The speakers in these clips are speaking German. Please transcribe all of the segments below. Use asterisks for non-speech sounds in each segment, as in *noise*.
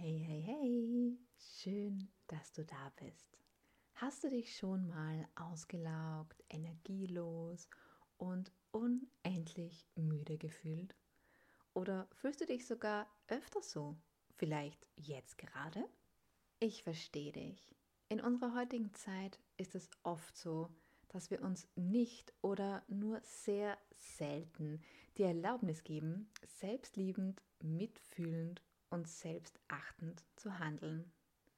Hey, hey, hey, schön, dass du da bist. Hast du dich schon mal ausgelaugt, energielos und unendlich müde gefühlt? Oder fühlst du dich sogar öfter so? Vielleicht jetzt gerade? Ich verstehe dich. In unserer heutigen Zeit ist es oft so, dass wir uns nicht oder nur sehr selten die Erlaubnis geben, selbstliebend, mitfühlend und selbstachtend zu handeln.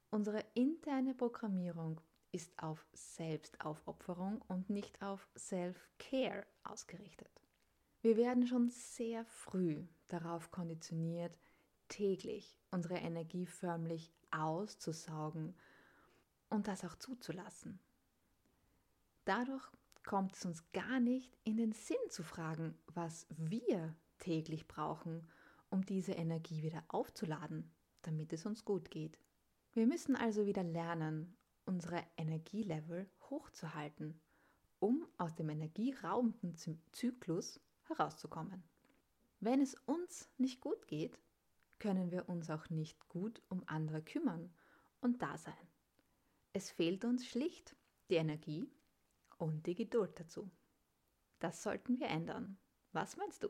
Unsere interne Programmierung ist auf Selbstaufopferung und nicht auf Self-Care ausgerichtet. Wir werden schon sehr früh darauf konditioniert, täglich unsere Energie förmlich auszusaugen und das auch zuzulassen. Dadurch kommt es uns gar nicht in den Sinn zu fragen, was wir täglich brauchen, um diese Energie wieder aufzuladen, damit es uns gut geht. Wir müssen also wieder lernen, unsere Energielevel hochzuhalten, um aus dem energieraubenden Zyklus herauszukommen. Wenn es uns nicht gut geht, können wir uns auch nicht gut um andere kümmern und da sein. Es fehlt uns schlicht die Energie und die Geduld dazu. Das sollten wir ändern. Was meinst du?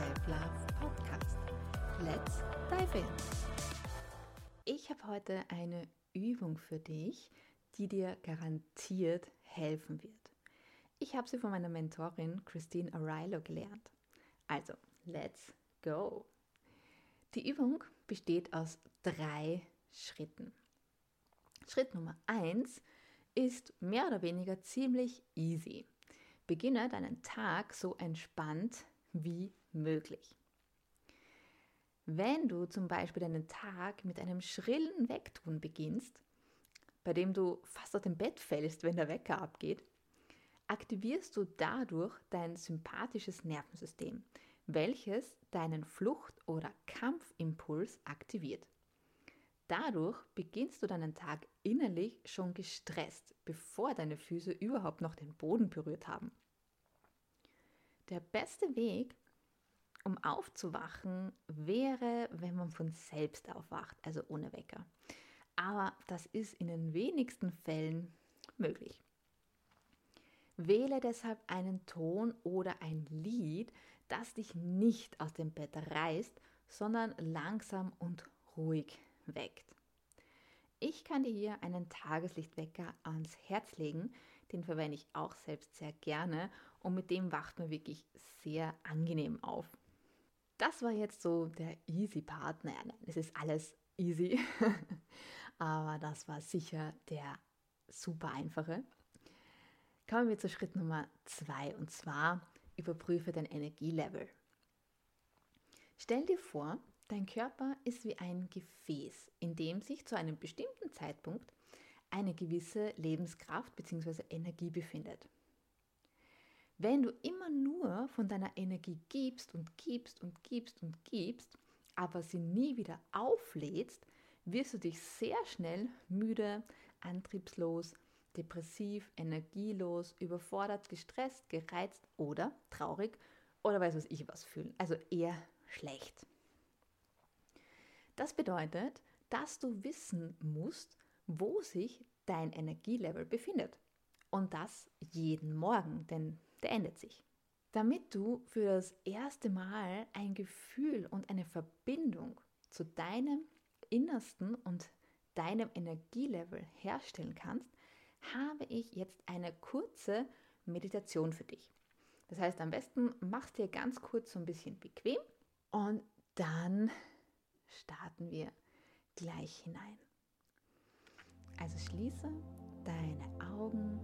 Self-Love Podcast. Let's dive in! Ich habe heute eine Übung für dich, die dir garantiert helfen wird. Ich habe sie von meiner Mentorin Christine O'Reilly gelernt. Also, let's go! Die Übung besteht aus drei Schritten. Schritt Nummer eins ist mehr oder weniger ziemlich easy. Beginne deinen Tag so entspannt wie möglich. Wenn du zum Beispiel deinen Tag mit einem schrillen Wegtun beginnst, bei dem du fast aus dem Bett fällst, wenn der Wecker abgeht, aktivierst du dadurch dein sympathisches Nervensystem, welches deinen Flucht- oder Kampfimpuls aktiviert. Dadurch beginnst du deinen Tag innerlich schon gestresst, bevor deine Füße überhaupt noch den Boden berührt haben. Der beste Weg, um aufzuwachen, wäre, wenn man von selbst aufwacht, also ohne Wecker. Aber das ist in den wenigsten Fällen möglich. Wähle deshalb einen Ton oder ein Lied, das dich nicht aus dem Bett reißt, sondern langsam und ruhig weckt. Ich kann dir hier einen Tageslichtwecker ans Herz legen. Den verwende ich auch selbst sehr gerne und mit dem wacht man wirklich sehr angenehm auf. Das war jetzt so der easy Part. Naja, nein, es ist alles easy, *laughs* aber das war sicher der super einfache. Kommen wir zu Schritt Nummer zwei und zwar überprüfe dein Energielevel. Stell dir vor, Dein Körper ist wie ein Gefäß, in dem sich zu einem bestimmten Zeitpunkt eine gewisse Lebenskraft bzw. Energie befindet. Wenn du immer nur von deiner Energie gibst und gibst und gibst und gibst, aber sie nie wieder auflädst, wirst du dich sehr schnell müde, antriebslos, depressiv, energielos, überfordert, gestresst, gereizt oder traurig oder weiß was ich was fühlen. Also eher schlecht. Das bedeutet, dass du wissen musst, wo sich dein Energielevel befindet. Und das jeden Morgen, denn der ändert sich. Damit du für das erste Mal ein Gefühl und eine Verbindung zu deinem Innersten und deinem Energielevel herstellen kannst, habe ich jetzt eine kurze Meditation für dich. Das heißt, am besten machst dir ganz kurz so ein bisschen bequem und dann starten wir gleich hinein. Also schließe deine Augen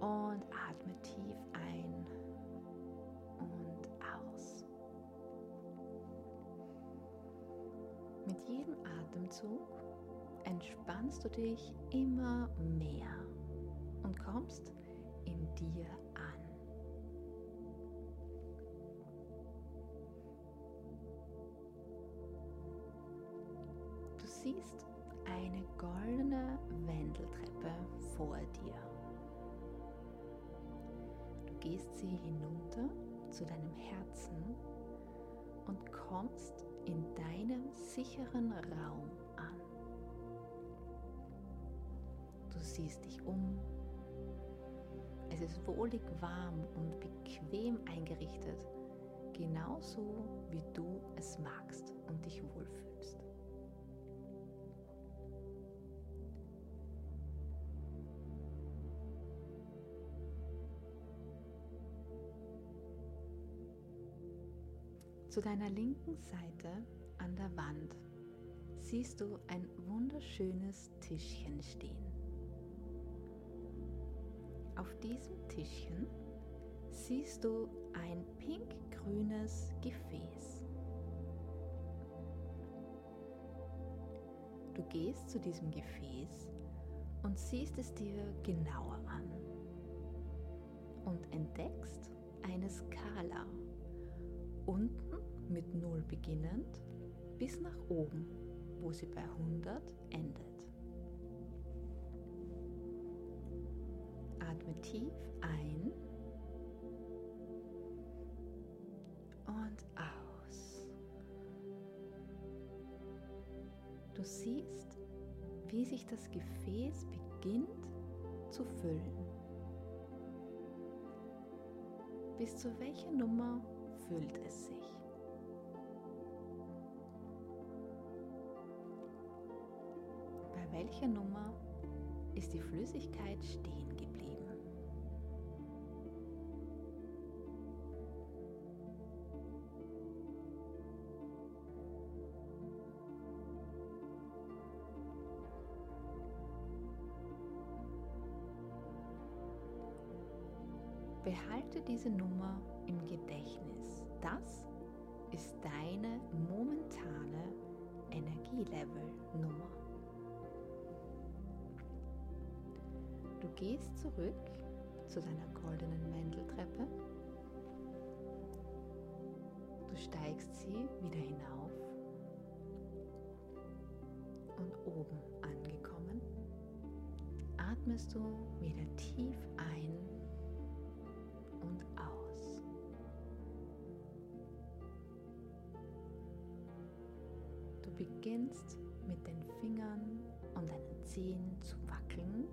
und atme tief ein. Mit jedem Atemzug entspannst du dich immer mehr und kommst in dir an. Du siehst eine goldene Wendeltreppe vor dir. Gehst sie hinunter zu deinem Herzen und kommst in deinem sicheren Raum an. Du siehst dich um. Es ist wohlig warm und bequem eingerichtet, genauso wie du es magst und dich wohlfühlst. Zu deiner linken Seite an der Wand siehst du ein wunderschönes Tischchen stehen. Auf diesem Tischchen siehst du ein pink-grünes Gefäß. Du gehst zu diesem Gefäß und siehst es dir genauer an und entdeckst eine Skala unten mit 0 beginnend bis nach oben, wo sie bei 100 endet. Atme tief ein und aus. Du siehst, wie sich das Gefäß beginnt zu füllen. Bis zu welcher Nummer füllt es sich. Bei welcher Nummer ist die Flüssigkeit stehen geblieben? Behalte diese Nummer im Gedächtnis. Das ist deine momentane Energielevel-Nummer. Du gehst zurück zu deiner goldenen Wendeltreppe. Du steigst sie wieder hinauf und oben angekommen, atmest du wieder tief ein und aus. Beginnst mit den Fingern und deinen Zehen zu wackeln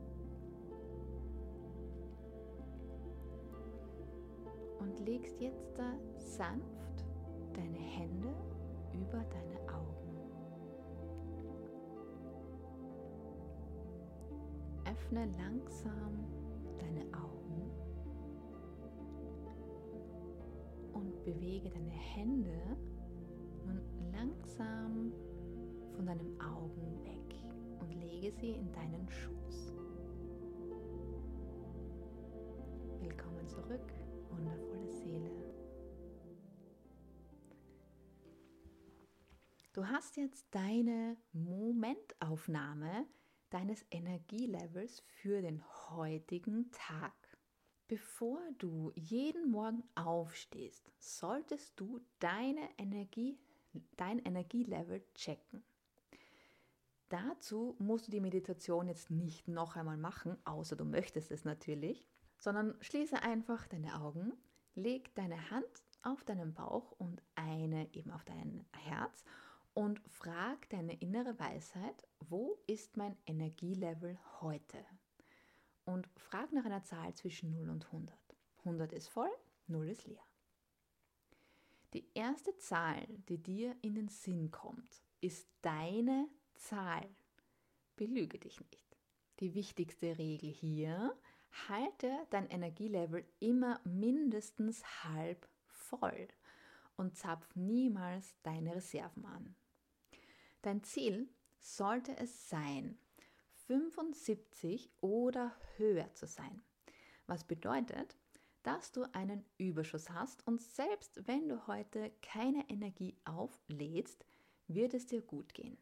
und legst jetzt da sanft deine Hände über deine Augen. Öffne langsam deine Augen und bewege deine Hände nun langsam von deinen Augen weg und lege sie in deinen Schoß. Willkommen zurück, wundervolle Seele. Du hast jetzt deine Momentaufnahme deines Energielevels für den heutigen Tag. Bevor du jeden Morgen aufstehst, solltest du deine Energie, dein Energielevel checken. Dazu musst du die Meditation jetzt nicht noch einmal machen, außer du möchtest es natürlich, sondern schließe einfach deine Augen, leg deine Hand auf deinen Bauch und eine eben auf dein Herz und frag deine innere Weisheit, wo ist mein Energielevel heute? Und frag nach einer Zahl zwischen 0 und 100. 100 ist voll, 0 ist leer. Die erste Zahl, die dir in den Sinn kommt, ist deine Zahl. Belüge dich nicht. Die wichtigste Regel hier, halte dein Energielevel immer mindestens halb voll und zapf niemals deine Reserven an. Dein Ziel sollte es sein, 75 oder höher zu sein. Was bedeutet, dass du einen Überschuss hast und selbst wenn du heute keine Energie auflädst, wird es dir gut gehen.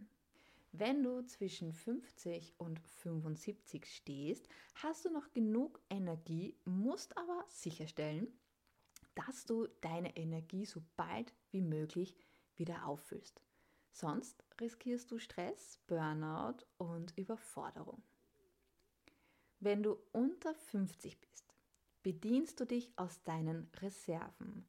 Wenn du zwischen 50 und 75 stehst, hast du noch genug Energie, musst aber sicherstellen, dass du deine Energie so bald wie möglich wieder auffüllst. Sonst riskierst du Stress, Burnout und Überforderung. Wenn du unter 50 bist, bedienst du dich aus deinen Reserven.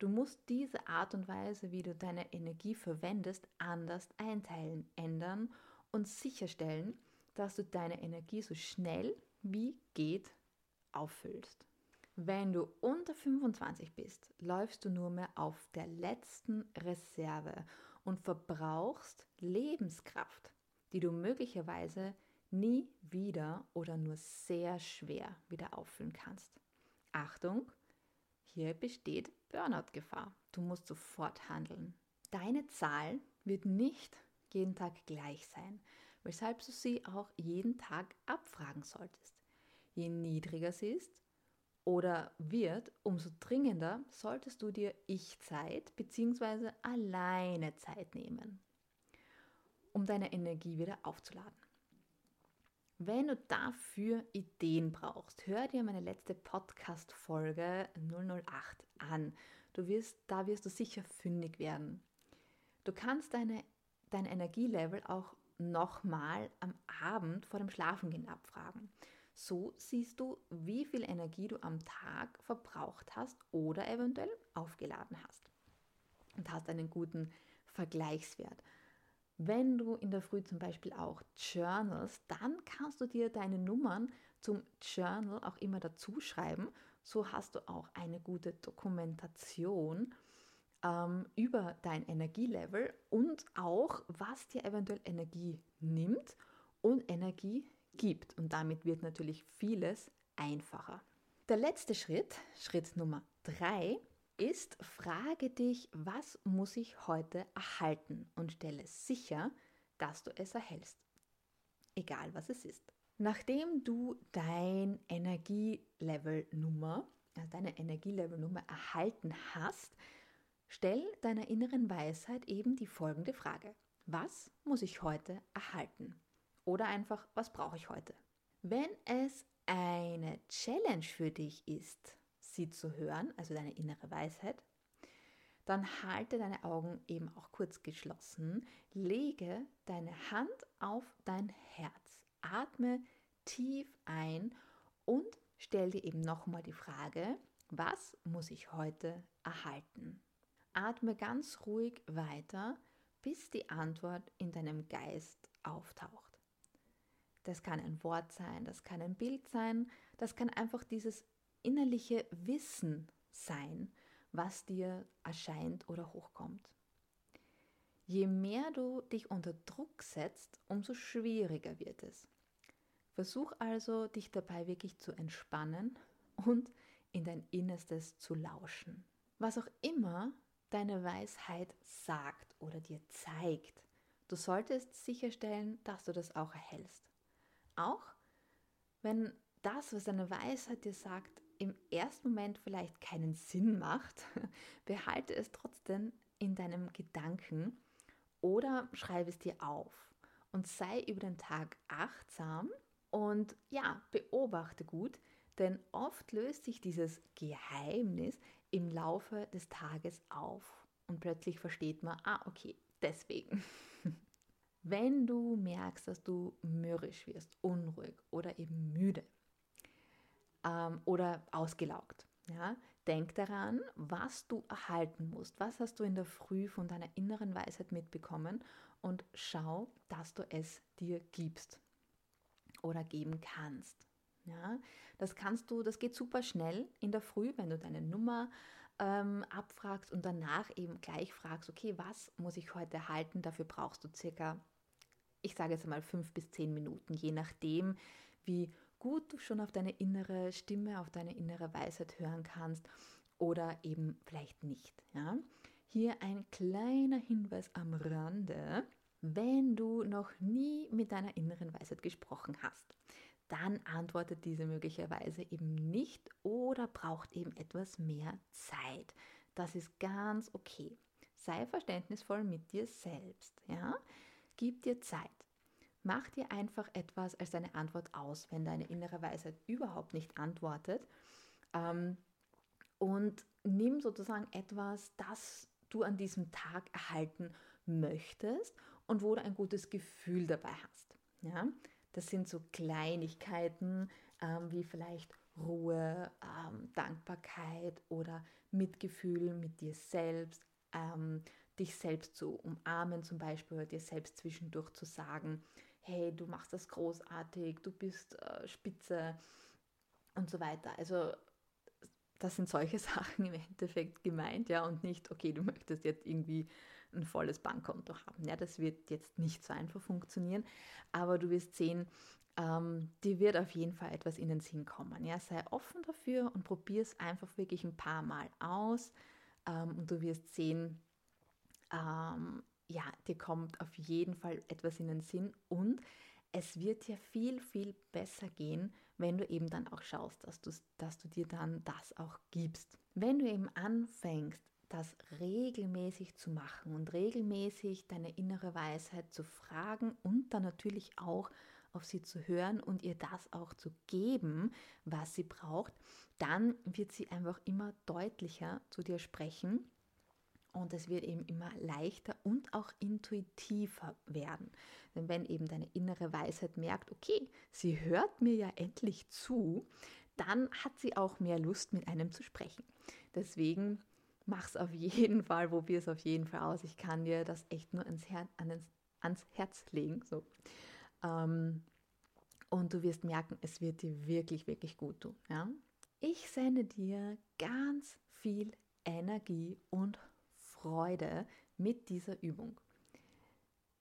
Du musst diese Art und Weise, wie du deine Energie verwendest, anders einteilen, ändern und sicherstellen, dass du deine Energie so schnell wie geht auffüllst. Wenn du unter 25 bist, läufst du nur mehr auf der letzten Reserve und verbrauchst Lebenskraft, die du möglicherweise nie wieder oder nur sehr schwer wieder auffüllen kannst. Achtung, hier besteht Burnout-Gefahr. Du musst sofort handeln. Deine Zahl wird nicht jeden Tag gleich sein, weshalb du sie auch jeden Tag abfragen solltest. Je niedriger sie ist oder wird, umso dringender solltest du dir Ich-Zeit bzw. alleine Zeit nehmen, um deine Energie wieder aufzuladen. Wenn du dafür Ideen brauchst, hör dir meine letzte Podcast-Folge 008 an. Du wirst, da wirst du sicher fündig werden. Du kannst deine, dein Energielevel auch nochmal am Abend vor dem Schlafengehen abfragen. So siehst du, wie viel Energie du am Tag verbraucht hast oder eventuell aufgeladen hast. Und hast einen guten Vergleichswert. Wenn du in der Früh zum Beispiel auch journalst, dann kannst du dir deine Nummern zum Journal auch immer dazu schreiben. So hast du auch eine gute Dokumentation ähm, über dein Energielevel und auch, was dir eventuell Energie nimmt und Energie gibt. Und damit wird natürlich vieles einfacher. Der letzte Schritt, Schritt Nummer drei, ist, frage dich, was muss ich heute erhalten und stelle sicher, dass du es erhältst. Egal was es ist. Nachdem du dein Energielevel-Nummer, also deine Energielevel-Nummer erhalten hast, stell deiner inneren Weisheit eben die folgende Frage. Was muss ich heute erhalten? Oder einfach, was brauche ich heute? Wenn es eine Challenge für dich ist, sie zu hören, also deine innere Weisheit, dann halte deine Augen eben auch kurz geschlossen, lege deine Hand auf dein Herz, atme tief ein und stell dir eben nochmal die Frage, was muss ich heute erhalten? Atme ganz ruhig weiter, bis die Antwort in deinem Geist auftaucht. Das kann ein Wort sein, das kann ein Bild sein, das kann einfach dieses innerliche Wissen sein, was dir erscheint oder hochkommt. Je mehr du dich unter Druck setzt, umso schwieriger wird es. Versuch also, dich dabei wirklich zu entspannen und in dein Innerstes zu lauschen. Was auch immer deine Weisheit sagt oder dir zeigt, du solltest sicherstellen, dass du das auch erhältst. Auch wenn das, was deine Weisheit dir sagt, im ersten Moment vielleicht keinen Sinn macht, *laughs* behalte es trotzdem in deinem Gedanken oder schreibe es dir auf und sei über den Tag achtsam und ja, beobachte gut, denn oft löst sich dieses Geheimnis im Laufe des Tages auf und plötzlich versteht man, ah, okay, deswegen. *laughs* Wenn du merkst, dass du mürrisch wirst, unruhig oder eben müde, ähm, oder ausgelaugt. Ja? Denk daran, was du erhalten musst. Was hast du in der Früh von deiner inneren Weisheit mitbekommen und schau, dass du es dir gibst oder geben kannst. Ja, das kannst du, das geht super schnell in der Früh, wenn du deine Nummer ähm, abfragst und danach eben gleich fragst, okay, was muss ich heute erhalten? Dafür brauchst du circa, ich sage jetzt mal fünf bis zehn Minuten, je nachdem, wie gut du schon auf deine innere Stimme, auf deine innere Weisheit hören kannst oder eben vielleicht nicht. Ja? Hier ein kleiner Hinweis am Rande. Wenn du noch nie mit deiner inneren Weisheit gesprochen hast, dann antwortet diese möglicherweise eben nicht oder braucht eben etwas mehr Zeit. Das ist ganz okay. sei verständnisvoll mit dir selbst. Ja? Gib dir Zeit. Mach dir einfach etwas als deine Antwort aus, wenn deine innere Weisheit überhaupt nicht antwortet. Ähm, und nimm sozusagen etwas, das du an diesem Tag erhalten möchtest und wo du ein gutes Gefühl dabei hast. Ja? Das sind so Kleinigkeiten ähm, wie vielleicht Ruhe, ähm, Dankbarkeit oder Mitgefühl mit dir selbst, ähm, dich selbst zu umarmen zum Beispiel oder dir selbst zwischendurch zu sagen, hey, du machst das großartig, du bist äh, spitze und so weiter. Also das sind solche *laughs* Sachen im Endeffekt gemeint, ja, und nicht, okay, du möchtest jetzt irgendwie ein volles Bankkonto haben. Ja, das wird jetzt nicht so einfach funktionieren, aber du wirst sehen, ähm, dir wird auf jeden Fall etwas in den Sinn kommen. Ja, sei offen dafür und probier es einfach wirklich ein paar Mal aus ähm, und du wirst sehen, ähm, dir kommt auf jeden Fall etwas in den Sinn und es wird dir viel, viel besser gehen, wenn du eben dann auch schaust, dass du, dass du dir dann das auch gibst. Wenn du eben anfängst, das regelmäßig zu machen und regelmäßig deine innere Weisheit zu fragen und dann natürlich auch auf sie zu hören und ihr das auch zu geben, was sie braucht, dann wird sie einfach immer deutlicher zu dir sprechen und es wird eben immer leichter und auch intuitiver werden. Denn wenn eben deine innere Weisheit merkt, okay, sie hört mir ja endlich zu, dann hat sie auch mehr Lust, mit einem zu sprechen. Deswegen mach es auf *laughs* jeden Fall, probier es auf jeden Fall aus. Ich kann dir das echt nur ans, Her ans, ans Herz legen. So. Ähm, und du wirst merken, es wird dir wirklich, wirklich gut tun. Ja? Ich sende dir ganz viel Energie und Freude mit dieser Übung.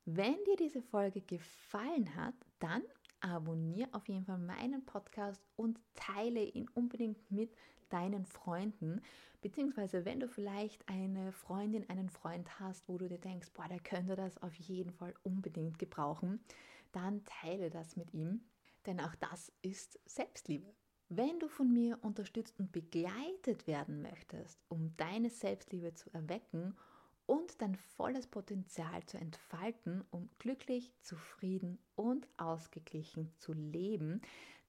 Wenn dir diese Folge gefallen hat, dann abonniere auf jeden Fall meinen Podcast und teile ihn unbedingt mit deinen Freunden. Beziehungsweise, wenn du vielleicht eine Freundin, einen Freund hast, wo du dir denkst, boah, der könnte das auf jeden Fall unbedingt gebrauchen, dann teile das mit ihm. Denn auch das ist Selbstliebe. Wenn du von mir unterstützt und begleitet werden möchtest, um deine Selbstliebe zu erwecken und dein volles Potenzial zu entfalten, um glücklich, zufrieden und ausgeglichen zu leben,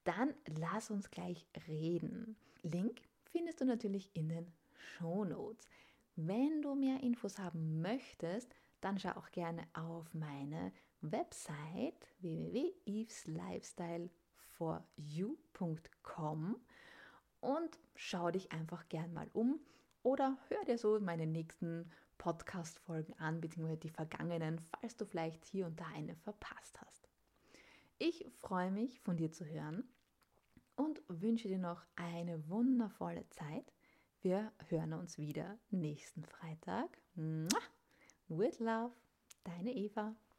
dann lass uns gleich reden. Link findest du natürlich in den Show Notes. Wenn du mehr Infos haben möchtest, dann schau auch gerne auf meine Website www.eveslifestyle.com foryou.com und schau dich einfach gern mal um oder hör dir so meine nächsten Podcast-Folgen an, beziehungsweise die vergangenen, falls du vielleicht hier und da eine verpasst hast. Ich freue mich, von dir zu hören und wünsche dir noch eine wundervolle Zeit. Wir hören uns wieder nächsten Freitag. With love, deine Eva.